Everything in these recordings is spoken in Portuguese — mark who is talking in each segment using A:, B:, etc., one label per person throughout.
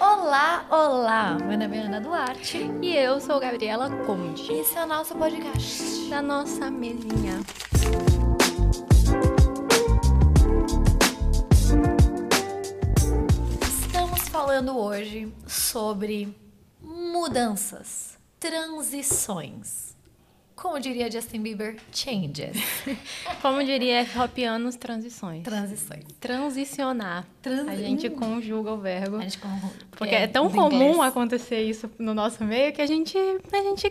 A: Olá, olá! Meu nome é Ana Duarte
B: e eu sou Gabriela Conde.
A: Esse é o nosso podcast
B: da nossa mesinha.
A: Estamos falando hoje sobre mudanças, transições. Como diria Justin Bieber, changes.
B: Como diria Hopianos, transições.
A: Transições.
B: Transicionar. A gente conjuga o verbo.
A: A gente conjuga.
B: Porque é, é tão comum inglês. acontecer isso no nosso meio que a gente, a gente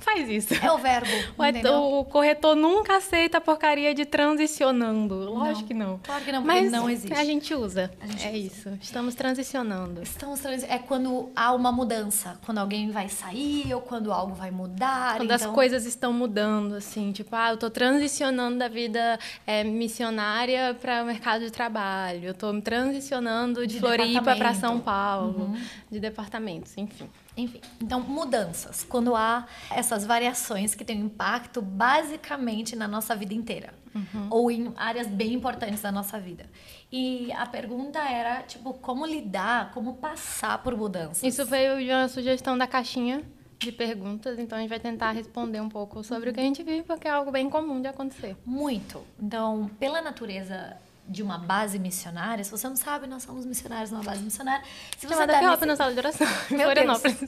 B: faz isso.
A: É o verbo.
B: O, o, corretor nunca aceita a porcaria de transicionando. Lógico
A: não.
B: que não.
A: Claro que não,
B: Mas
A: não existe.
B: A gente usa.
A: A gente
B: é
A: usa.
B: isso. Estamos transicionando.
A: Estamos transi É quando há uma mudança. Quando alguém vai sair ou quando algo vai mudar.
B: Quando
A: então...
B: as coisas estão mudando, assim. Tipo, ah, eu tô transicionando da vida é, missionária para o mercado de trabalho. Eu tô transicionando de, de Floripa para São Paulo. Uhum. De departamentos, enfim.
A: Enfim, então mudanças, quando há essas variações que têm um impacto basicamente na nossa vida inteira, uhum. ou em áreas bem importantes da nossa vida. E a pergunta era, tipo, como lidar, como passar por mudanças?
B: Isso veio de uma sugestão da caixinha de perguntas, então a gente vai tentar responder um pouco sobre uhum. o que a gente vive, porque é algo bem comum de acontecer.
A: Muito. Então, pela natureza de uma base missionária, se você não sabe, nós somos missionários numa base missionária. Se você
B: Chamada tá nesse... na sala de oração, em Florianópolis.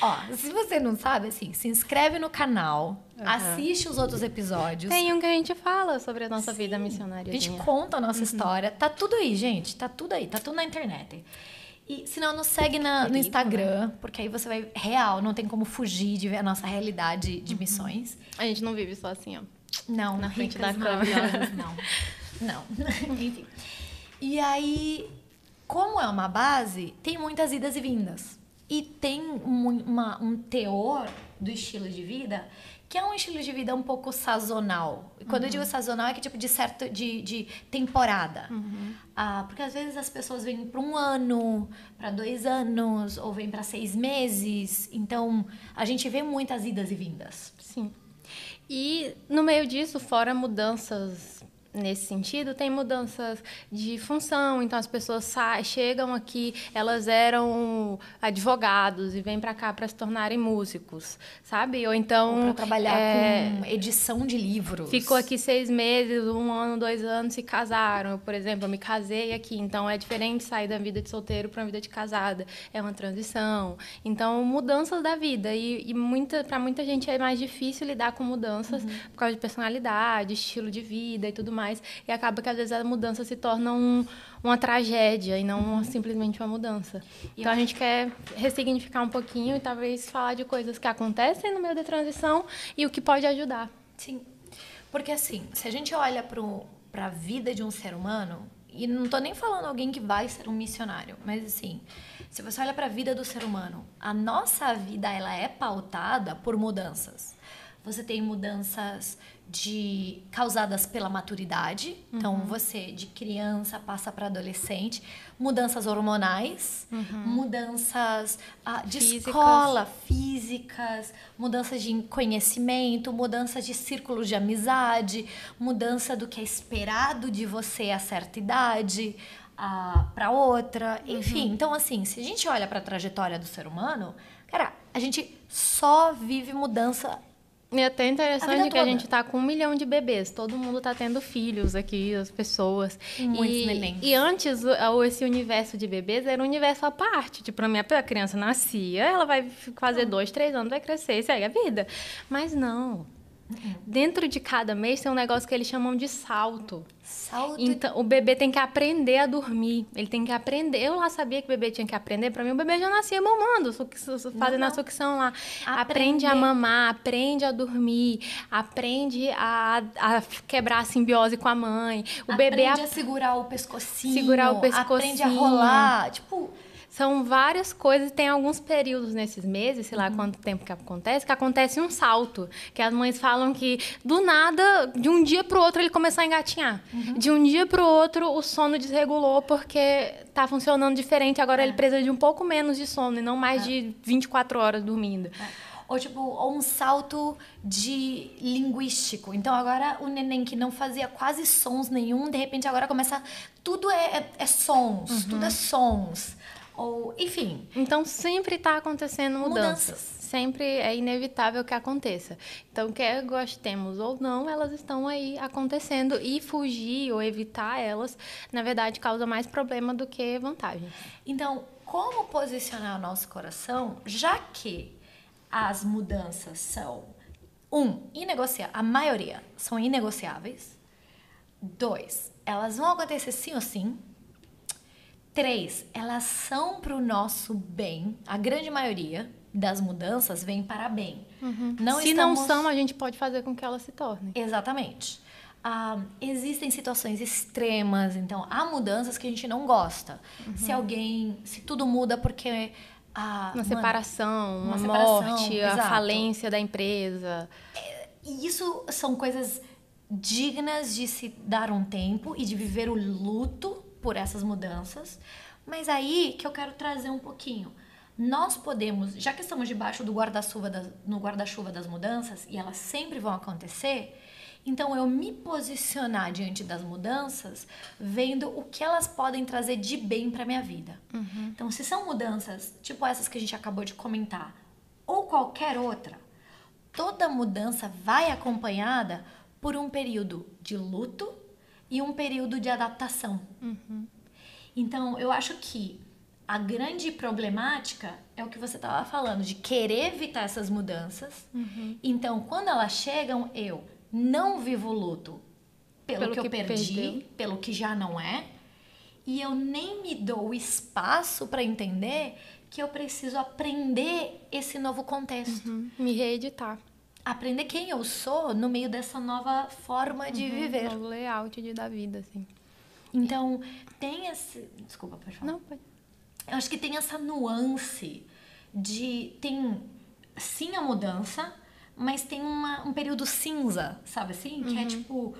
A: Ó, se você não sabe, assim, se inscreve no canal, uhum. assiste os outros episódios.
B: Tem um que a gente fala sobre a nossa Sim. vida missionária.
A: A gente conta a nossa uhum. história. Tá tudo aí, gente. Tá tudo aí. Tá tudo na internet. E se não, nos segue na, no Instagram, né? porque aí você vai real, não tem como fugir de ver a nossa realidade de uhum. missões.
B: A gente não vive só assim, ó.
A: Não,
B: na frente da
A: câmera. Não. Não. Enfim. E aí, como é uma base, tem muitas idas e vindas. E tem um, uma, um teor do estilo de vida que é um estilo de vida um pouco sazonal. E quando uhum. eu digo sazonal, é que tipo de certo de, de temporada.
B: Uhum.
A: Ah, porque às vezes as pessoas vêm para um ano, para dois anos, ou vêm para seis meses. Então a gente vê muitas idas e vindas.
B: Sim. E no meio disso, fora mudanças nesse sentido, tem mudanças de função. Então, as pessoas saem, chegam aqui, elas eram advogados e vêm para cá para se tornarem músicos, sabe? Ou então.
A: Para trabalhar é, com edição de livros.
B: Ficou aqui seis meses, um ano, dois anos, se casaram. Eu, por exemplo, eu me casei aqui. Então, é diferente sair da vida de solteiro para uma vida de casada. É uma transição. Então, mudanças da vida. E, e muita, para muita gente é mais difícil lidar com mudanças uhum. por causa de personalidade, estilo de vida e tudo mais mais. E acaba que às vezes a mudança se torna um, uma tragédia e não uma, simplesmente uma mudança. Então a gente quer ressignificar um pouquinho e talvez falar de coisas que acontecem no meio da transição e o que pode ajudar.
A: Sim. Porque assim, se a gente olha para a vida de um ser humano, e não estou nem falando alguém que vai ser um missionário, mas assim, se você olha para a vida do ser humano, a nossa vida ela é pautada por mudanças. Você tem mudanças de causadas pela maturidade. Então, uhum. você de criança passa para adolescente, mudanças hormonais,
B: uhum.
A: mudanças ah, de físicas. escola, físicas, mudanças de conhecimento, mudanças de círculo de amizade, mudança do que é esperado de você a certa idade. Ah, para outra, enfim. Uhum. Então, assim, se a gente olha para a trajetória do ser humano, cara, a gente só vive mudança
B: e é até interessante que a gente está com um milhão de bebês. Todo mundo está tendo filhos aqui, as pessoas.
A: Muitos
B: e. E antes, esse universo de bebês era um universo à parte. Tipo, a minha a criança nascia, ela vai fazer dois, três anos, vai crescer e segue a vida. Mas não. Uhum. Dentro de cada mês tem um negócio que eles chamam de salto.
A: Salto.
B: Então, o bebê tem que aprender a dormir. Ele tem que aprender. Eu lá sabia que o bebê tinha que aprender. Para mim, o bebê já nascia mamando, fazendo não, a sucção lá. Aprende a mamar, aprende a dormir, aprende a, a quebrar a simbiose com a mãe. O
A: aprende
B: bebê
A: a segurar o pescocinho.
B: Segurar o pescocinho.
A: Aprende a rolar. Tipo
B: são várias coisas, tem alguns períodos nesses meses, sei lá uhum. quanto tempo que acontece, que acontece um salto. Que as mães falam que do nada, de um dia para o outro, ele começou a engatinhar. Uhum. De um dia para o outro, o sono desregulou porque está funcionando diferente. Agora é. ele precisa de um pouco menos de sono e não mais é. de 24 horas dormindo.
A: É ou tipo ou um salto de linguístico. Então agora o neném que não fazia quase sons nenhum, de repente agora começa tudo é, é, é sons, uhum. tudo é sons Ou, enfim.
B: Então sempre está acontecendo mudanças.
A: Mudanças.
B: Sempre é inevitável que aconteça. Então, quer gostemos ou não, elas estão aí acontecendo e fugir ou evitar elas, na verdade, causa mais problema do que vantagem.
A: Então, como posicionar o nosso coração, já que as mudanças são um, inegociáveis, a maioria são inegociáveis. Dois, elas vão acontecer sim ou sim. Três, elas são para o nosso bem. A grande maioria das mudanças vem para bem. Não
B: Se
A: estamos...
B: não são, a gente pode fazer com que elas se tornem.
A: Exatamente. Ah, existem situações extremas, então há mudanças que a gente não gosta. Se alguém, se tudo muda porque a
B: Uma separação,
A: uma
B: uma,
A: separação,
B: morte, a
A: exato.
B: falência da empresa.
A: E isso são coisas dignas de se dar um tempo e de viver o luto por essas mudanças. Mas aí que eu quero trazer um pouquinho. Nós podemos, já que estamos debaixo do guarda-chuva das, no guarda-chuva das mudanças e elas sempre vão acontecer, então eu me posicionar diante das mudanças, vendo o que elas podem trazer de bem para minha vida. Então, se são mudanças tipo essas que a gente acabou de comentar, ou qualquer outra, toda mudança vai acompanhada por um período de luto e um período de adaptação. Então, eu acho que a grande problemática é o que você estava falando, de querer evitar essas mudanças. Então, quando elas chegam, eu não vivo o luto pelo,
B: Pelo
A: que, eu
B: que
A: perdi,
B: perdeu.
A: pelo que já não é, e eu nem me dou o espaço para entender que eu preciso aprender esse novo contexto
B: Uhum. Me reeditar.
A: Aprender quem eu sou no meio dessa nova forma de viver.
B: O layout de, da vida, assim.
A: Então, tem esse. Desculpa, pode falar.
B: Não, pode.
A: Eu acho que tem essa nuance de. Tem sim a mudança, mas tem uma, um período cinza, sabe assim? Que é tipo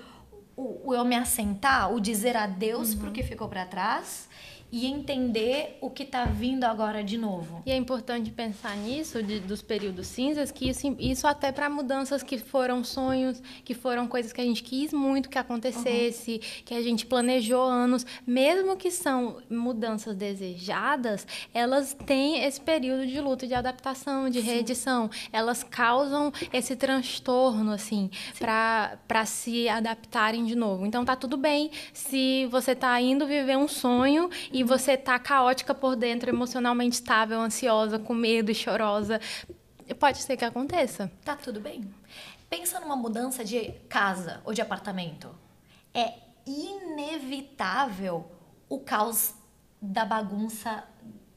A: o, o eu me assentar, o dizer adeus pro que ficou pra trás e entender o que tá vindo agora de novo.
B: E é importante pensar nisso, de- dos períodos cinzas, que isso, isso até para mudanças que foram sonhos, que foram coisas que a gente quis muito que acontecesse, que a gente planejou anos, mesmo que são mudanças desejadas, elas têm esse período de luta, de adaptação, de reedição. Elas causam esse transtorno, assim, para se adaptarem de novo. Então tá tudo bem se você tá indo viver um sonho e você tá caótica por dentro, emocionalmente estável, ansiosa, com medo e chorosa. Pode ser que aconteça.
A: Tá tudo bem. Pensa numa mudança de casa ou de apartamento. É inevitável o caos da bagunça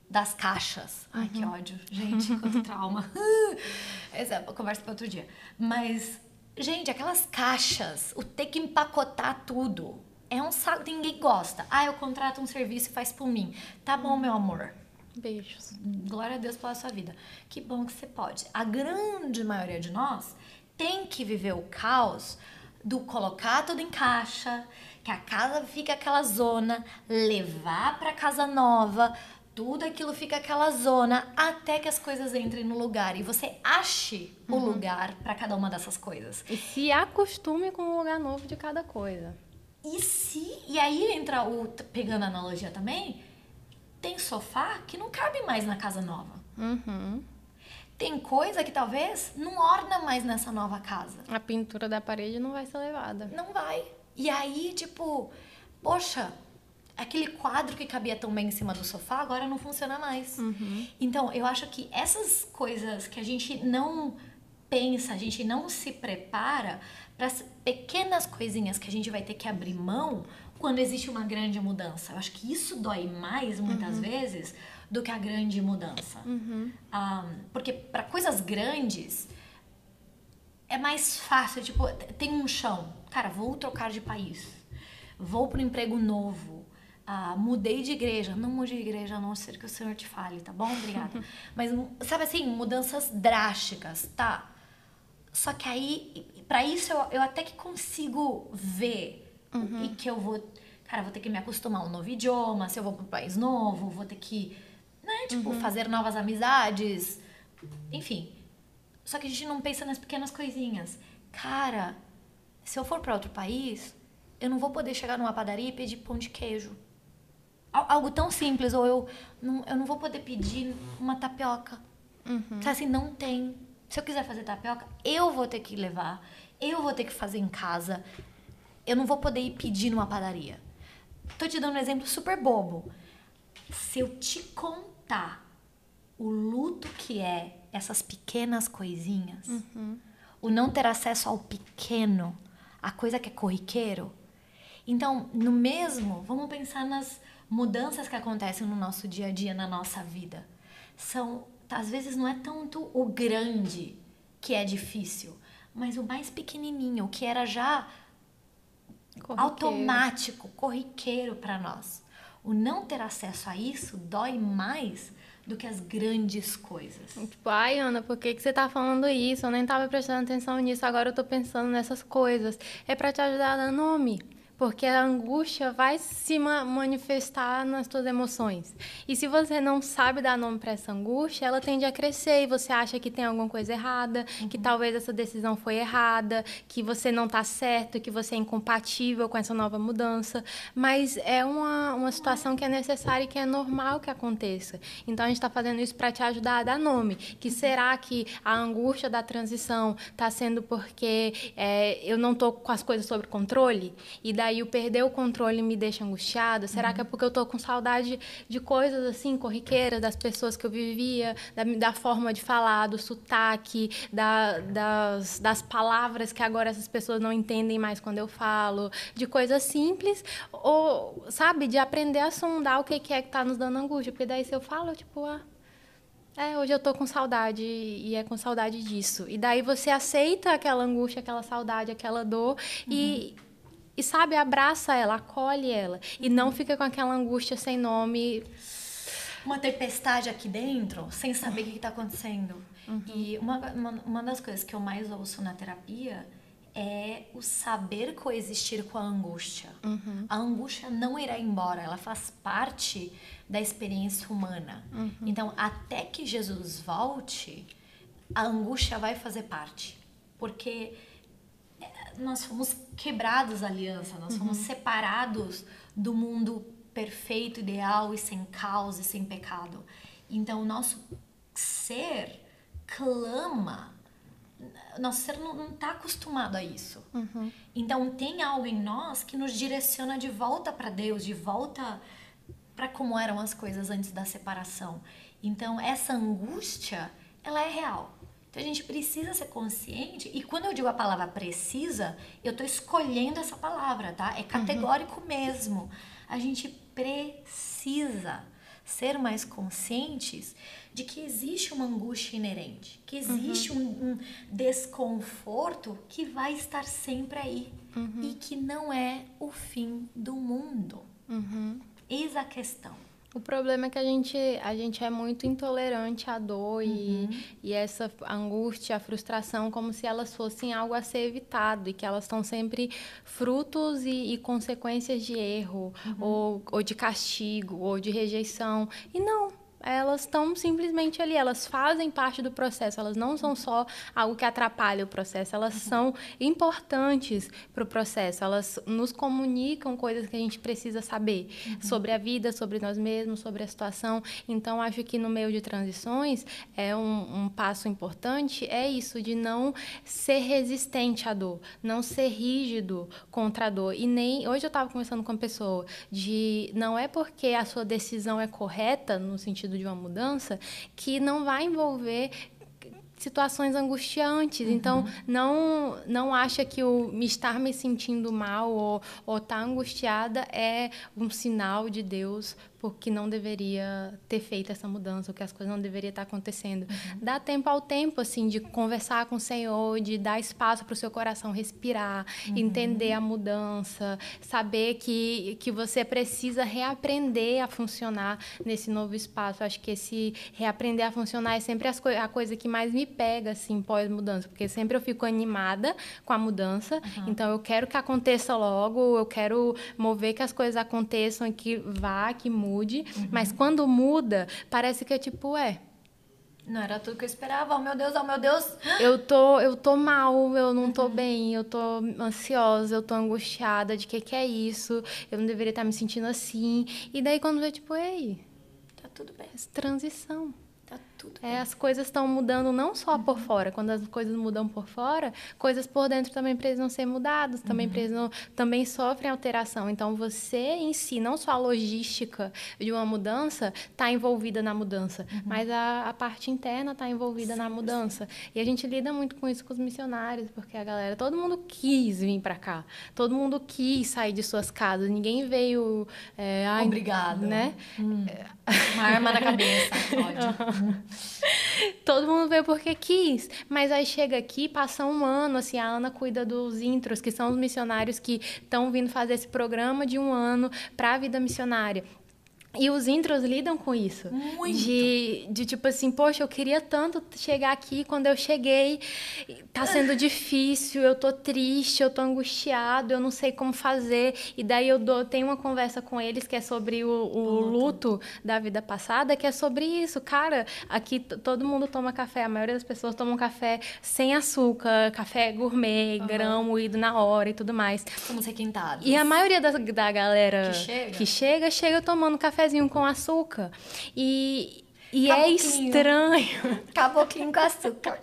A: das caixas. Ai, que ódio. Gente, quanto trauma. Essa é conversa para outro dia. Mas, gente, aquelas caixas, o ter que empacotar tudo, é um saco. Ninguém gosta. Ah, eu contrato um serviço e faz por mim. Tá bom, meu amor.
B: Beijos.
A: Glória a Deus pela sua vida. Que bom que você pode. A grande maioria de nós tem que viver o caos do colocar tudo em caixa, que a casa fica aquela zona, levar para casa nova, tudo aquilo fica aquela zona até que as coisas entrem no lugar e você ache o lugar para cada uma dessas coisas.
B: E se acostume com o lugar novo de cada coisa.
A: E se. E aí entra o. Pegando a analogia também, tem sofá que não cabe mais na casa nova.
B: Uhum.
A: Tem coisa que talvez não orna mais nessa nova casa.
B: A pintura da parede não vai ser levada.
A: Não vai. E aí, tipo, poxa, aquele quadro que cabia tão bem em cima do sofá agora não funciona mais. Então, eu acho que essas coisas que a gente não pensa, a gente não se prepara para as pequenas coisinhas que a gente vai ter que abrir mão quando existe uma grande mudança. Eu acho que isso dói mais, muitas vezes, do que a grande mudança. Ah, porque para coisas grandes, é mais fácil, tipo, tem um chão. Cara, vou trocar de país. Vou para um emprego novo. Ah, mudei de igreja. Não mude de igreja, a não ser que o Senhor te fale, tá bom? Obrigada. Mas, sabe assim, mudanças drásticas, tá? Só que aí, para isso, eu, eu até que consigo ver e que eu vou. Cara, vou ter que me acostumar a um novo idioma. Se eu vou para um país novo, vou ter que, né, tipo, fazer novas amizades. Enfim. Só que a gente não pensa nas pequenas coisinhas. Cara, se eu for para outro país, eu não vou poder chegar numa padaria e pedir pão de queijo. algo tão simples, ou eu não, eu não vou poder pedir uma tapioca. Uhum. Se assim, não tem. Se eu quiser fazer tapioca, eu vou ter que levar, eu vou ter que fazer em casa. Eu não vou poder ir pedir numa padaria. Tô te dando um exemplo super bobo. Se eu te contar o luto que é essas pequenas coisinhas, uhum. o não ter acesso ao pequeno, a coisa que é corriqueiro. Então, no mesmo, vamos pensar nas mudanças que acontecem no nosso dia a dia, na nossa vida. São, às vezes, não é tanto o grande que é difícil, mas o mais pequenininho, o que era já corriqueiro. automático, corriqueiro para nós. O não ter acesso a isso dói mais do que as grandes coisas.
B: Tipo, ai, Ana, por que, que você tá falando isso? Eu nem tava prestando atenção nisso, agora eu tô pensando nessas coisas. É para te ajudar a dar nome porque a angústia vai se manifestar nas suas emoções. E se você não sabe dar nome para essa angústia, ela tende a crescer e você acha que tem alguma coisa errada, uhum. que talvez essa decisão foi errada, que você não está certo, que você é incompatível com essa nova mudança. Mas é uma, uma situação que é necessária e que é normal que aconteça. Então a gente está fazendo isso para te ajudar a dar nome. Que será que a angústia da transição está sendo porque é, eu não estou com as coisas sob controle? E daí aí o perder o controle me deixa angustiada? Será uhum. que é porque eu tô com saudade de coisas assim, corriqueiras, das pessoas que eu vivia, da, da forma de falar, do sotaque, da, das, das palavras que agora essas pessoas não entendem mais quando eu falo, de coisas simples, ou, sabe, de aprender a sondar o que, que é que tá nos dando angústia. Porque daí se eu falo, tipo, ah. É, hoje eu tô com saudade e é com saudade disso. E daí você aceita aquela angústia, aquela saudade, aquela dor uhum. e e sabe, abraça ela, acolhe ela. E não fica com aquela angústia sem nome.
A: Uma tempestade aqui dentro, sem saber o que está acontecendo. Uhum. E uma, uma, uma das coisas que eu mais ouço na terapia é o saber coexistir com a angústia. Uhum. A angústia não irá embora, ela faz parte da experiência humana. Uhum. Então, até que Jesus volte, a angústia vai fazer parte. Porque nós fomos quebrados a aliança, nós fomos uhum. separados do mundo perfeito, ideal e sem caos e sem pecado. Então, o nosso ser clama, nosso ser não está acostumado a isso. Uhum. Então, tem algo em nós que nos direciona de volta para Deus, de volta para como eram as coisas antes da separação. Então, essa angústia, ela é real. Então a gente precisa ser consciente, e quando eu digo a palavra precisa, eu estou escolhendo essa palavra, tá? É categórico uhum. mesmo. A gente precisa ser mais conscientes de que existe uma angústia inerente, que existe uhum. um, um, desconforto que vai estar sempre aí uhum. e que não é o fim do mundo. Uhum. Eis a questão.
B: O problema é que a gente, a gente é muito intolerante à dor uhum. e, e essa angústia, a frustração, como se elas fossem algo a ser evitado e que elas estão sempre frutos e, e consequências de erro, uhum. ou, ou de castigo, ou de rejeição. E não, elas estão simplesmente ali, elas fazem parte do processo, elas não são só algo que atrapalha o processo, elas uhum. são importantes para o processo, elas nos comunicam coisas que a gente precisa saber uhum. sobre a vida, sobre nós mesmos, sobre a situação. Então, acho que no meio de transições, é um, um passo importante é isso, de não ser resistente à dor, não ser rígido contra a dor. E nem. Hoje eu estava conversando com uma pessoa de não é porque a sua decisão é correta, no sentido de uma mudança que não vai envolver situações angustiantes. Uhum. Então, não não acha que o me estar me sentindo mal ou estar tá angustiada é um sinal de Deus porque não deveria ter feito essa mudança, ou que as coisas não deveriam estar acontecendo. Uhum. Dá tempo ao tempo, assim, de conversar com o Senhor, de dar espaço para o seu coração respirar, uhum. entender a mudança, saber que, que você precisa reaprender a funcionar nesse novo espaço. Acho que esse reaprender a funcionar é sempre as co a coisa que mais me pega, assim, pós-mudança, porque sempre eu fico animada com a mudança, uhum. então eu quero que aconteça logo, eu quero mover que as coisas aconteçam e que vá, que mude mude, uhum. mas quando muda, parece que é tipo, é.
A: não era tudo que eu esperava. Oh meu Deus, oh meu Deus.
B: Eu tô, eu tô mal, eu não tô bem, eu tô ansiosa, eu tô angustiada de que que é isso, eu não deveria estar me sentindo assim. E daí quando vê, tipo, ei,
A: Tá tudo bem.
B: transição.
A: Tá tudo
B: É,
A: bem.
B: as coisas estão mudando não só por fora. Quando as coisas mudam por fora, coisas por dentro também precisam ser mudadas, também precisam, também sofrem alteração. Então você em si, não só a logística de uma mudança está envolvida na mudança, mas a, a parte interna está envolvida na mudança. E a gente lida muito com isso com os missionários, porque a galera, todo mundo quis vir para cá, todo mundo quis sair de suas casas, ninguém veio, é,
A: Obrigado.
B: né?
A: Uma arma na cabeça. Pode.
B: Todo mundo veio porque quis. Mas aí chega aqui, passa um ano, assim, a Ana cuida dos intros, que são os missionários que estão vindo fazer esse programa de um ano para a vida missionária. E os intros lidam com isso.
A: Muito.
B: De, de tipo assim, poxa, eu queria tanto chegar aqui. Quando eu cheguei, tá sendo difícil, eu tô triste, eu tô angustiado, eu não sei como fazer. E daí eu dou, tenho uma conversa com eles que é sobre o, o luto da vida passada, que é sobre isso. Cara, aqui todo mundo toma café, a maioria das pessoas tomam café sem açúcar, café gourmet, grão moído na hora e tudo mais.
A: Somos requintados.
B: E a maioria da, da galera
A: Que chega.
B: que chega, chega tomando cafezinho com açúcar. E, e é
A: Caboclinho.
B: estranho.
A: Caboclinho com açúcar.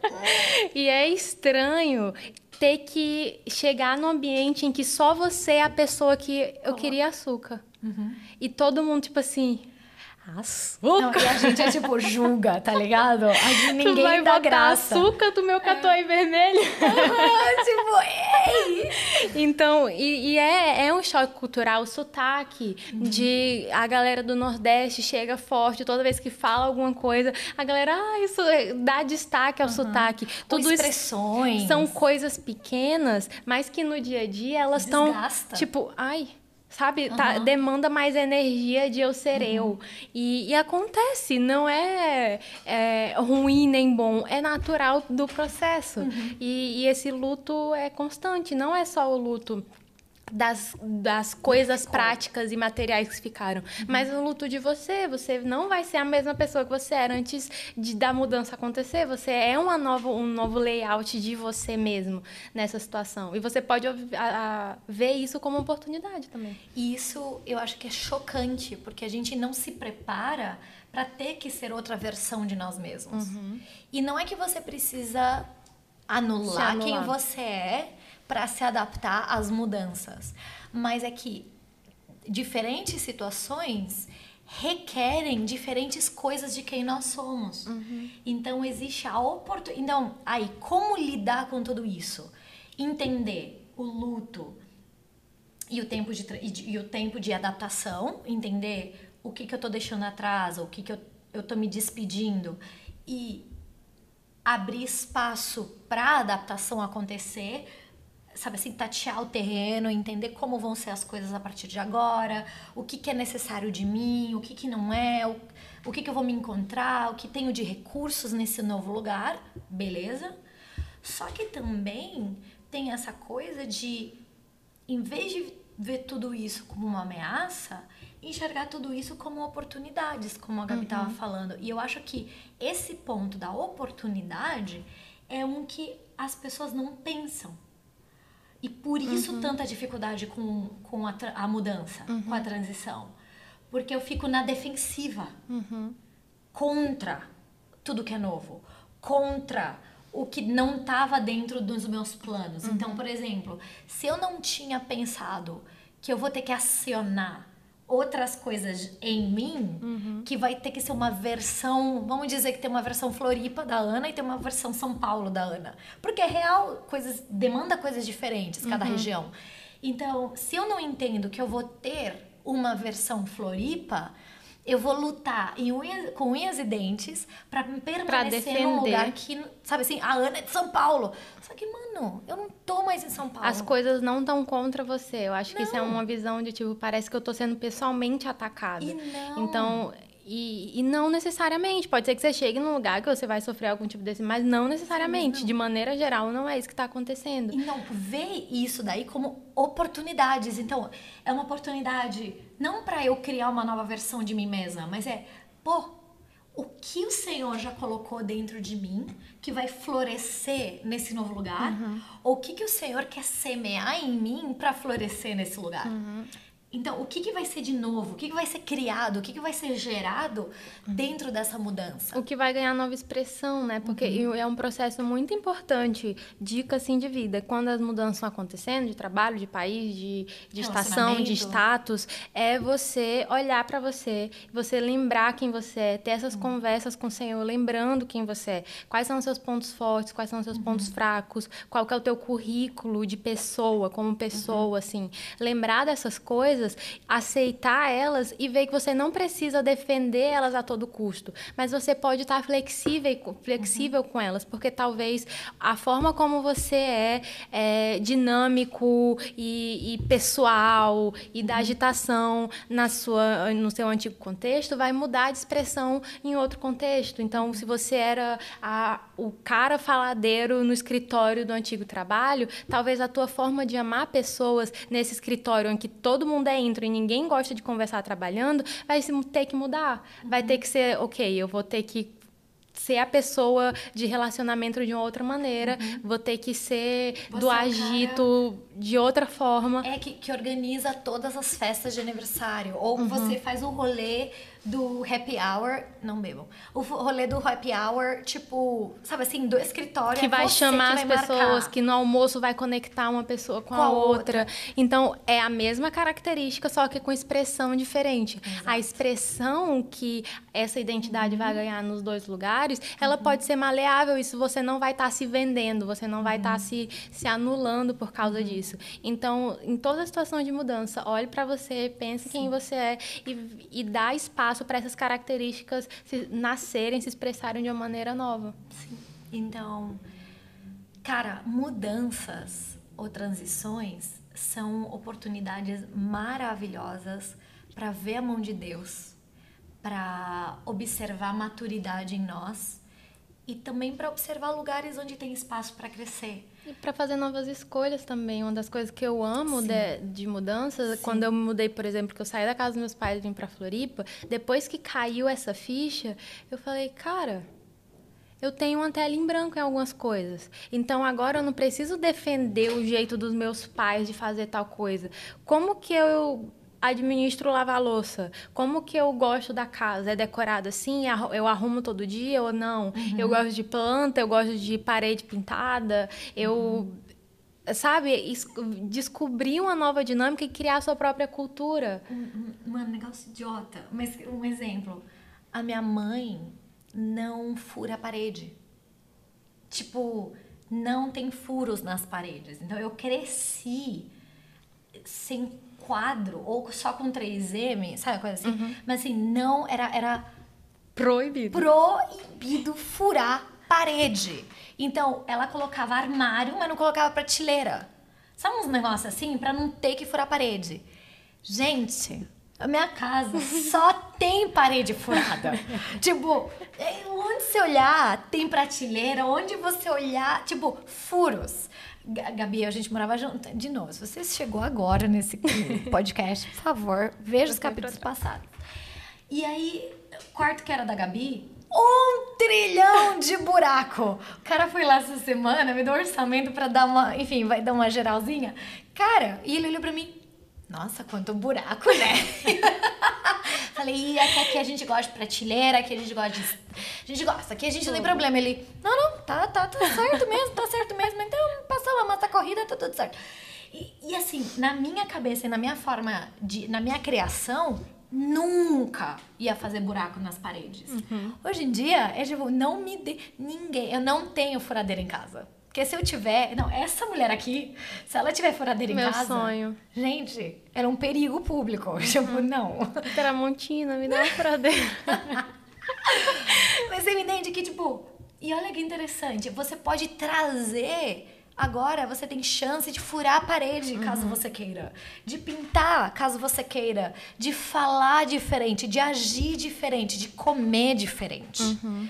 B: e é estranho ter que chegar num ambiente em que só você é a pessoa que eu queria açúcar. E todo mundo, tipo assim, açúcar?
A: Não, e a gente é tipo, julga, tá ligado? A gente,
B: tu
A: ninguém
B: vai
A: dá
B: botar
A: graça.
B: açúcar do meu catuai vermelho?
A: tipo, ei!
B: Então, e, e é, é um choque cultural, o sotaque de a galera do Nordeste chega forte toda vez que fala alguma coisa, a galera, ah, isso é- dá destaque ao sotaque.
A: Ou
B: Tudo
A: expressões.
B: são coisas pequenas, mas que no dia a dia elas estão tipo, ai, sabe, tá, demanda mais energia de eu ser
A: Uhum.
B: eu. E, e acontece, não é, é ruim nem bom, é natural do processo.
A: Uhum.
B: E, e esse luto é constante, não é só o luto das, das coisas práticas e materiais que ficaram,
A: Uhum.
B: mas o luto de você. Você não vai ser a mesma pessoa que você era antes de da mudança acontecer. Você é uma nova, um novo layout de você mesmo nessa situação. E você pode a- a- ver isso como oportunidade também.
A: E isso eu acho que é chocante, porque a gente não se prepara para ter que ser outra versão de nós mesmos. E não é que você precisa anular,
B: anular.
A: quem você é para se adaptar às mudanças, mas é que diferentes situações requerem diferentes coisas de quem nós somos. Então existe a oportunidade. Então, aí, como lidar com tudo isso? Entender o luto, e o tempo de, tra- e o tempo de adaptação, entender o que, que eu tô deixando atrás, o que, que eu, eu tô me despedindo e abrir espaço para adaptação acontecer, sabe assim, tatear o terreno, entender como vão ser as coisas a partir de agora, o que, que é necessário de mim, o que, que não é, o, o que, que eu vou me encontrar, o que tenho de recursos nesse novo lugar, beleza? Só que também tem essa coisa de em vez de ver tudo isso como uma ameaça, enxergar tudo isso como oportunidades, como a Gabi estava falando. E eu acho que esse ponto da oportunidade é um que as pessoas não pensam. E por isso tanta dificuldade com, com a, a mudança, com a transição. Porque eu fico na defensiva contra tudo que é novo, contra o que não estava dentro dos meus planos. Então, por exemplo, se eu não tinha pensado que eu vou ter que acionar outras coisas em mim, que vai ter que ser uma versão, vamos dizer que tem uma versão Floripa da Ana e tem uma versão São Paulo da Ana, porque é real, coisas demanda coisas diferentes cada região. Então, se eu não entendo que eu vou ter uma versão Floripa, eu vou lutar em com unhas e dentes pra permanecer num lugar que, sabe assim, a Ana é de São Paulo. Só que, mano, eu não tô mais em São Paulo.
B: As coisas não estão contra você. Eu acho que isso é
A: Não.
B: uma visão de tipo, parece que eu tô sendo pessoalmente atacada.
A: E não.
B: Então, e, e não necessariamente. Pode ser que você chegue num lugar que você vai sofrer algum tipo desse, mas não necessariamente. De maneira geral, não é isso que tá acontecendo.
A: E não vê isso daí como oportunidades. Então, é uma oportunidade não pra eu criar uma nova versão de mim mesma, mas é, pô, o que o Senhor já colocou dentro de mim que vai florescer nesse novo lugar?
B: Uhum.
A: Ou o que, que o Senhor quer semear em mim para florescer nesse lugar?
B: Uhum.
A: Então, o que, que vai ser de novo? O que, que vai ser criado? O que, que vai ser gerado dentro dessa mudança?
B: O que vai ganhar nova expressão, né? Porque uhum. é um processo muito importante, dica assim de vida. Quando as mudanças estão acontecendo, de trabalho, de país, de, de estação, de status, é você olhar para você, você lembrar quem você é, ter essas uhum. conversas com o Senhor, lembrando quem você é. Quais são os seus pontos fortes, quais são os seus uhum. pontos fracos, qual que é o teu currículo de pessoa, como pessoa, uhum. assim. Lembrar dessas coisas coisas, aceitar elas e ver que você não precisa defender elas a todo custo, mas você pode estar flexível, flexível uhum. com elas, porque talvez a forma como você é, é dinâmico e, e, pessoal e da agitação na sua, no seu antigo contexto vai mudar de expressão em outro contexto. Então, se você era a, o cara faladeiro no escritório do antigo trabalho, talvez a tua forma de amar pessoas nesse escritório em que todo mundo é intro e ninguém gosta de conversar trabalhando, vai ter que mudar. Uhum. Vai ter que ser, ok, eu vou ter que ser a pessoa de relacionamento de uma outra maneira, uhum. vou ter que ser Você do agito de outra forma.
A: É que, que organiza todas as festas de aniversário. Ou uhum. você faz o rolê do happy hour, não bebam. O rolê do happy hour, tipo, sabe assim, do escritório.
B: Que
A: é
B: vai chamar
A: que
B: as pessoas, marcar. que no almoço vai conectar uma pessoa com, com a, outra. outra. Então, é a mesma característica, só que com expressão diferente. Exato. A expressão que essa identidade uhum. vai ganhar nos dois lugares, ela uhum. pode ser maleável. Isso você não vai estar tá se vendendo, você não vai estar tá uhum. se, se anulando por causa uhum. Disso. Então, em toda situação de mudança, olhe para você, pense Sim. quem você é e, e dá espaço para essas características se nascerem, se expressarem de uma maneira nova.
A: Sim. Então, cara, mudanças ou transições são oportunidades maravilhosas para ver a mão de Deus, para observar a maturidade em nós e também para observar lugares onde tem espaço para crescer.
B: E para fazer novas escolhas também. Uma das coisas que eu amo de, de mudanças, Sim. quando eu me mudei, por exemplo, que eu saí da casa dos meus pais e vim para Floripa, depois que caiu essa ficha, eu falei, cara, eu tenho uma tela em branco em algumas coisas. Então agora eu não preciso defender o jeito dos meus pais de fazer tal coisa. Como que eu administro lavar louça? Como que eu gosto da casa? É decorada assim? Eu arrumo todo dia ou não? Uhum. Eu gosto de planta, eu gosto de parede pintada, eu. Uhum. Sabe, descobrir uma nova dinâmica e criar a sua própria cultura.
A: Mano, negócio idiota. Mas um exemplo. A minha mãe não fura a parede. Tipo, não tem furos nas paredes. Então eu cresci sem quadro ou só com 3M, sabe coisa assim? Uhum. Mas assim, não era era
B: proibido.
A: Proibido furar parede. Então, ela colocava armário, mas não colocava prateleira. Sabe uns negócios assim para não ter que furar parede. Gente, a minha casa só tem parede furada. tipo, é, onde você olhar, tem prateleira, onde você olhar, tipo, furos. Gabi, a gente morava junto. De novo, se você chegou agora nesse podcast, por favor, veja os capítulos passados. E aí, quarto que era da Gabi, um trilhão de buraco. O cara foi lá essa semana, me deu um orçamento para dar uma, enfim, vai dar uma geralzinha. Cara, e ele olhou para mim, nossa, quanto buraco, né? Falei, aqui, aqui a gente gosta de prateleira, aqui a gente gosta de. A gente gosta, aqui a gente não tem problema. Ele, não, não, tá, tá, tá certo mesmo, tá certo mesmo. Então, passou a massa corrida, tá tudo certo. E, e, assim, na minha cabeça e na minha forma de. na minha criação, nunca ia fazer buraco nas paredes. Uhum. Hoje em dia, é tipo, não me dê. Ninguém. Eu não tenho furadeira em casa. Porque se eu tiver. Não, essa mulher aqui, se ela tiver furadeira em
B: Meu
A: casa.
B: Meu sonho.
A: Gente, era um perigo público. Tipo, não.
B: Tramontina, me dá uma furadeira.
A: Mas você me entende que, tipo. E olha que interessante, você pode trazer. Agora você tem chance de furar a parede, caso uhum. você queira. De pintar, caso você queira. De falar diferente, de agir diferente, de comer diferente. Uhum.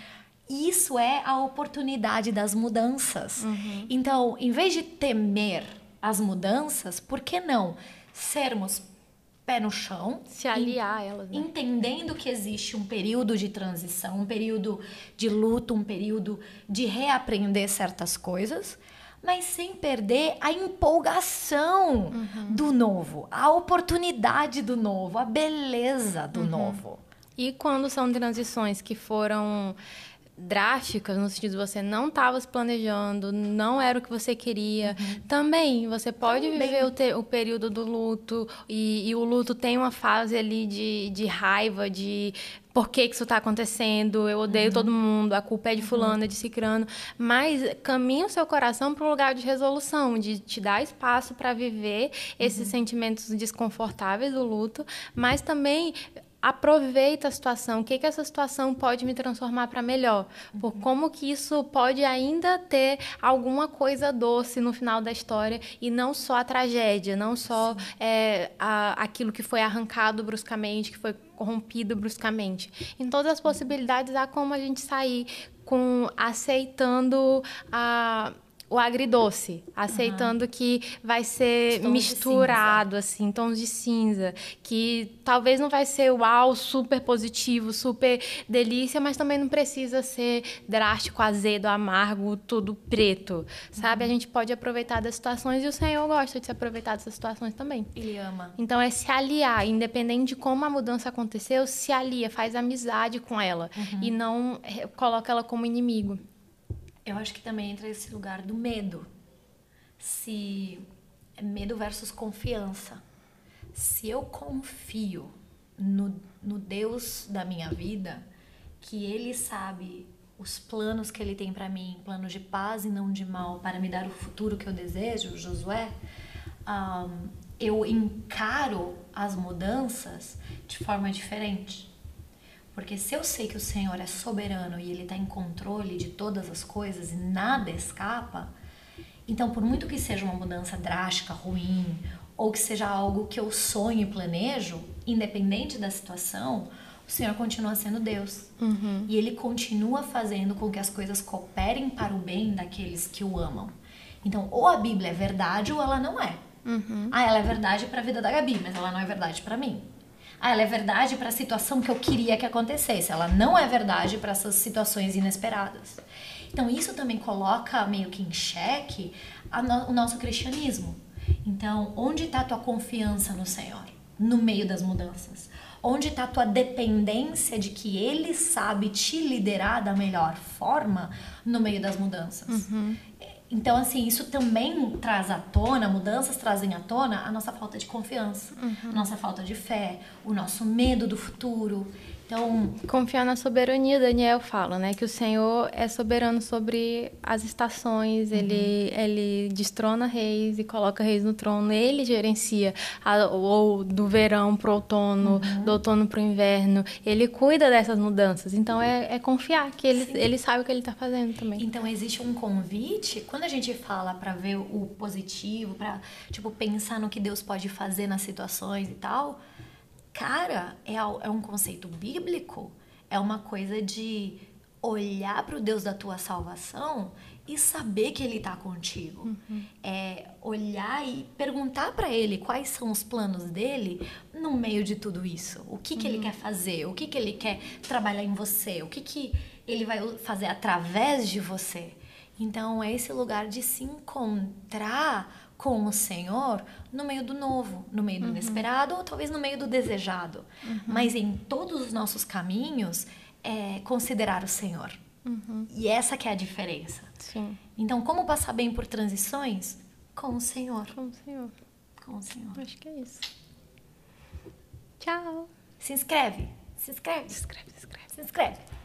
A: Isso é a oportunidade das mudanças. Uhum. Então, em vez de temer as mudanças, por que não sermos pé no chão.
B: Se aliar a elas, né?
A: Entendendo que existe um período de transição, um período de luto, um período de reaprender certas coisas, mas sem perder a empolgação uhum. do novo, a oportunidade do novo, a beleza do uhum. novo.
B: E quando são transições que foram drásticas, no sentido de você não estava se planejando, não era o que você queria. Uhum. Também, você pode Também. viver o, te, o, período do luto, e, e, o luto tem uma fase ali de, de raiva, de por que, que isso está acontecendo, eu odeio uhum. todo mundo, a culpa é de uhum. fulano, é de cicrano, mas caminha o seu coração para um lugar de resolução, de te dar espaço para viver esses uhum. sentimentos desconfortáveis do luto, mas também aproveita a situação, o que, que essa situação pode me transformar para melhor, por como que isso pode ainda ter alguma coisa doce no final da história e não só a tragédia, não só é, a, aquilo que foi arrancado bruscamente, que foi corrompido bruscamente. Em todas as possibilidades há como a gente sair com aceitando a o agridoce, aceitando uhum. que vai ser misturado, assim, tons de cinza, que talvez não vai ser uau, super positivo, super delícia, mas também não precisa ser drástico, azedo, amargo, tudo preto, sabe? Uhum. A gente pode aproveitar das situações e o Senhor gosta de se aproveitar dessas situações também.
A: Ele ama.
B: Então é se aliar, independente de como a mudança aconteceu, se alia, faz amizade com ela uhum. e não eh, coloca ela como inimigo
A: eu acho que também entra esse lugar do medo. Se é medo versus confiança. Se eu confio no, no Deus da minha vida, que Ele sabe os planos que Ele tem para mim, planos de paz e não de mal, para me dar o futuro que eu desejo, Josué, um, eu encaro as mudanças de forma diferente. Porque se eu sei que o Senhor é soberano e Ele está em controle de todas as coisas e nada escapa, então por muito que seja uma mudança drástica, ruim, ou que seja algo que eu sonho e planejo, independente da situação, o Senhor continua sendo Deus. Uhum. E Ele continua fazendo com que as coisas cooperem para o bem daqueles que o amam. Então, ou a Bíblia é verdade ou ela não é. Uhum. Ah, ela é verdade para a vida da Gabi, mas ela não é verdade para mim. Ah, ela é verdade para a situação que eu queria que acontecesse. Ela não é verdade para essas situações inesperadas. Então, isso também coloca meio que em xeque no, o nosso cristianismo. Então, onde está a tua confiança no Senhor? No meio das mudanças. Onde está a tua dependência de que Ele sabe te liderar da melhor forma no meio das mudanças? Uhum. Então, assim, isso também traz à tona, mudanças trazem à tona a nossa falta de confiança, uhum. nossa falta de fé, o nosso medo do futuro. Então,
B: confiar na soberania, Daniel fala, né, que o Senhor é soberano sobre as estações, uhum. ele ele destrona reis e coloca reis no trono, ele gerencia a, ou do verão pro outono, uhum. do outono pro inverno, ele cuida dessas mudanças. Então é, é confiar que ele ele sabe o que ele está fazendo também.
A: Então existe um convite quando a gente fala para ver o positivo, para tipo pensar no que Deus pode fazer nas situações e tal cara, é, é um conceito bíblico, é uma coisa de olhar para o Deus da tua salvação e saber que Ele está contigo. Uhum. É olhar e perguntar para Ele quais são os planos dele no meio de tudo isso. O que, que Ele uhum. quer fazer? O que, que Ele quer trabalhar em você? O que, que Ele vai fazer através de você? Então, é esse lugar de se encontrar com o Senhor no meio do novo, no meio do uhum. inesperado ou talvez no meio do desejado. Uhum. Mas em todos os nossos caminhos, é considerar o Senhor. Uhum. E essa que é a diferença.
B: Sim.
A: Então, como passar bem por transições? Com o Senhor.
B: Com o Senhor.
A: Com o Senhor.
B: Acho que é isso. Tchau.
A: Se inscreve. Se inscreve.
B: Se inscreve, se inscreve.
A: Se inscreve.